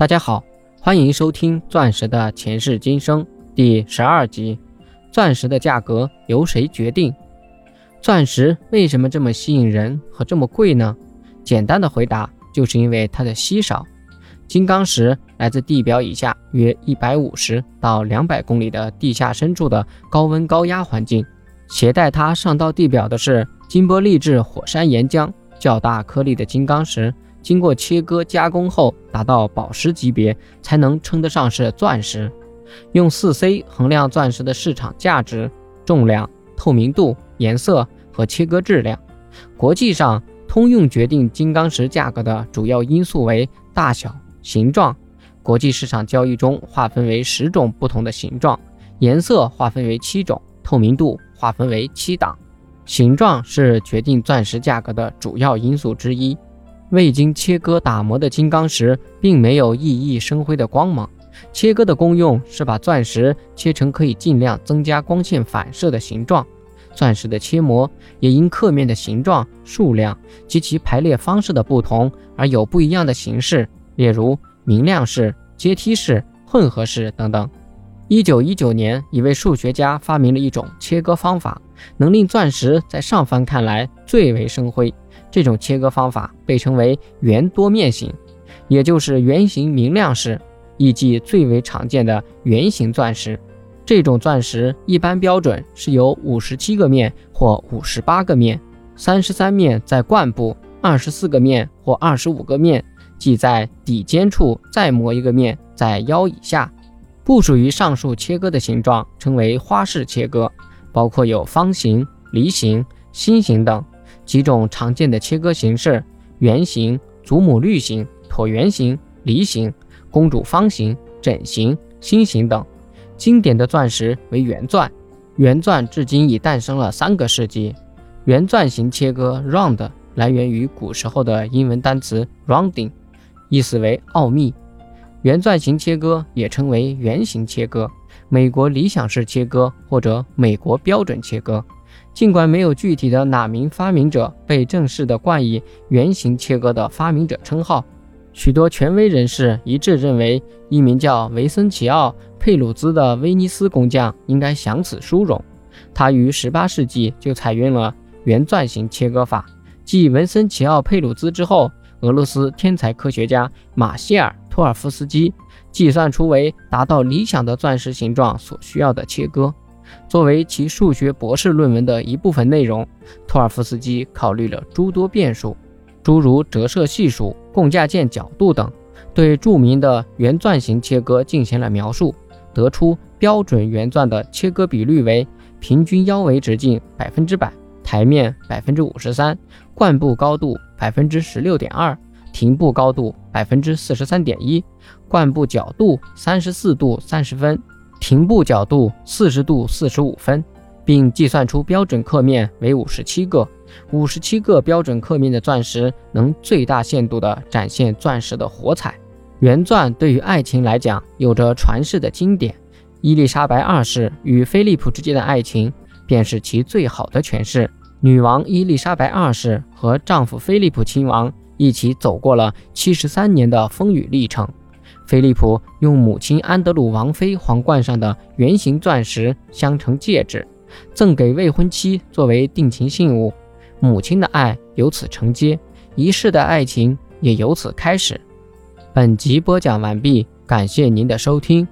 大家好，欢迎收听《钻石的前世今生》第十二集。钻石的价格由谁决定？钻石为什么这么吸引人和这么贵呢？简单的回答就是因为它的稀少。金刚石来自地表以下约一百五十到两百公里的地下深处的高温高压环境，携带它上到地表的是金波丽质火山岩浆，较大颗粒的金刚石。经过切割加工后达到宝石级别，才能称得上是钻石。用四 C 衡量钻石的市场价值、重量、透明度、颜色和切割质量。国际上通用决定金刚石价格的主要因素为大小、形状。国际市场交易中划分为十种不同的形状，颜色划分为七种，透明度划分为七档。形状是决定钻石价格的主要因素之一。未经切割打磨的金刚石并没有熠熠生辉的光芒。切割的功用是把钻石切成可以尽量增加光线反射的形状。钻石的切磨也因刻面的形状、数量及其排列方式的不同而有不一样的形式，例如明亮式、阶梯式、混合式等等。一九一九年，一位数学家发明了一种切割方法，能令钻石在上方看来最为生辉。这种切割方法被称为圆多面形，也就是圆形明亮式，亦即最为常见的圆形钻石。这种钻石一般标准是由五十七个面或五十八个面，三十三面在冠部，二十四个面或二十五个面，即在底尖处再磨一个面，在腰以下。不属于上述切割的形状称为花式切割，包括有方形、梨形、心形等。几种常见的切割形式：圆形、祖母绿形、椭圆形、梨形、公主方形、枕形、心形等。经典的钻石为圆钻，圆钻至今已诞生了三个世纪。圆钻形切割 （round） 来源于古时候的英文单词 rounding，意思为奥秘。圆钻形切割也称为圆形切割、美国理想式切割或者美国标准切割。尽管没有具体的哪名发明者被正式的冠以圆形切割的发明者称号，许多权威人士一致认为，一名叫维森奇奥·佩鲁兹的威尼斯工匠应该享此殊荣。他于18世纪就采用了圆钻形切割法。继文森奇奥·佩鲁兹之后，俄罗斯天才科学家马歇尔·托尔夫斯基计算出为达到理想的钻石形状所需要的切割。作为其数学博士论文的一部分内容，托尔夫斯基考虑了诸多变数，诸如折射系数、共价键角度等，对著名的圆钻形切割进行了描述，得出标准圆钻的切割比率为：平均腰围直径百分之百，台面百分之五十三，冠部高度百分之十六点二，庭部高度百分之四十三点一，冠部角度三十四度三十分。停步角度四十度四十五分，并计算出标准刻面为五十七个。五十七个标准刻面的钻石能最大限度地展现钻石的火彩。圆钻对于爱情来讲有着传世的经典，伊丽莎白二世与菲利普之间的爱情便是其最好的诠释。女王伊丽莎白二世和丈夫菲利普亲王一起走过了七十三年的风雨历程。菲利普用母亲安德鲁王妃皇冠上的圆形钻石镶成戒指，赠给未婚妻作为定情信物。母亲的爱由此承接，一世的爱情也由此开始。本集播讲完毕，感谢您的收听。